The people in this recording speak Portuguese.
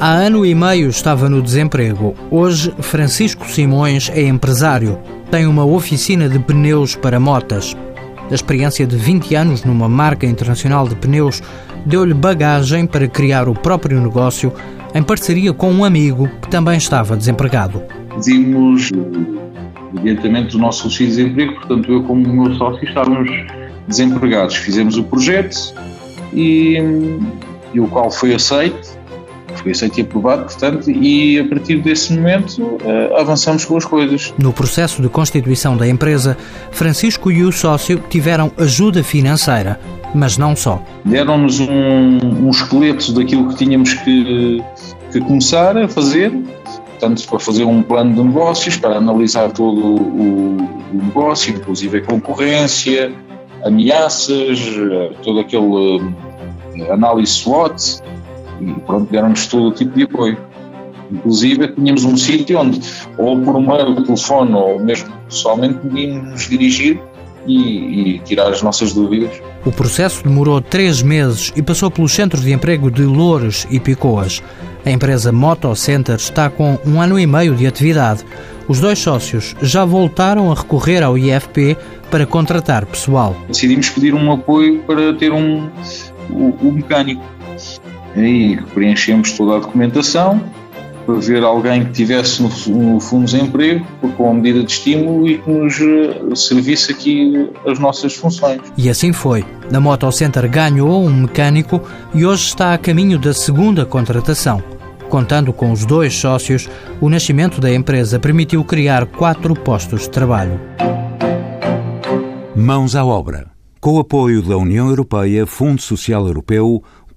Há ano e meio estava no desemprego. Hoje, Francisco Simões é empresário. Tem uma oficina de pneus para motas. A experiência de 20 anos numa marca internacional de pneus deu-lhe bagagem para criar o próprio negócio em parceria com um amigo que também estava desempregado. Pedimos o nosso auxílio de desemprego, portanto, eu, como o meu sócio, estávamos desempregados. Fizemos o projeto e, e o qual foi aceito foi aceito e aprovado, portanto, e a partir desse momento uh, avançamos com as coisas. No processo de constituição da empresa, Francisco e o sócio tiveram ajuda financeira, mas não só. Deram-nos um, um esqueleto daquilo que tínhamos que, que começar a fazer, portanto, para fazer um plano de negócios, para analisar todo o, o negócio, inclusive a concorrência, ameaças, eh, todo aquele uh, análise SWOT, e pronto, deram-nos todo o tipo de apoio. Inclusive, tínhamos um sítio onde, ou por meio telefone, ou mesmo pessoalmente, podíamos nos dirigir e, e, tirar as nossas dúvidas. O processo demorou três meses e passou pelos centros de emprego de Loures e Picoas. A empresa Moto Center está com um ano e meio de atividade. Os dois sócios já voltaram a recorrer ao IFP para contratar pessoal. Decidimos pedir um apoio para ter um, o mecânico e preenchemos toda a documentação para ver alguém que tivesse no, no Fundo de Desemprego com a medida de estímulo e que nos eh, servisse aqui as nossas funções. E assim foi. A Moto Center ganhou um mecânico e hoje está a caminho da segunda contratação. Contando com os dois sócios, o nascimento da empresa permitiu criar quatro postos de trabalho. Mãos à obra. Com o apoio da União Europeia, Fundo Social Europeu,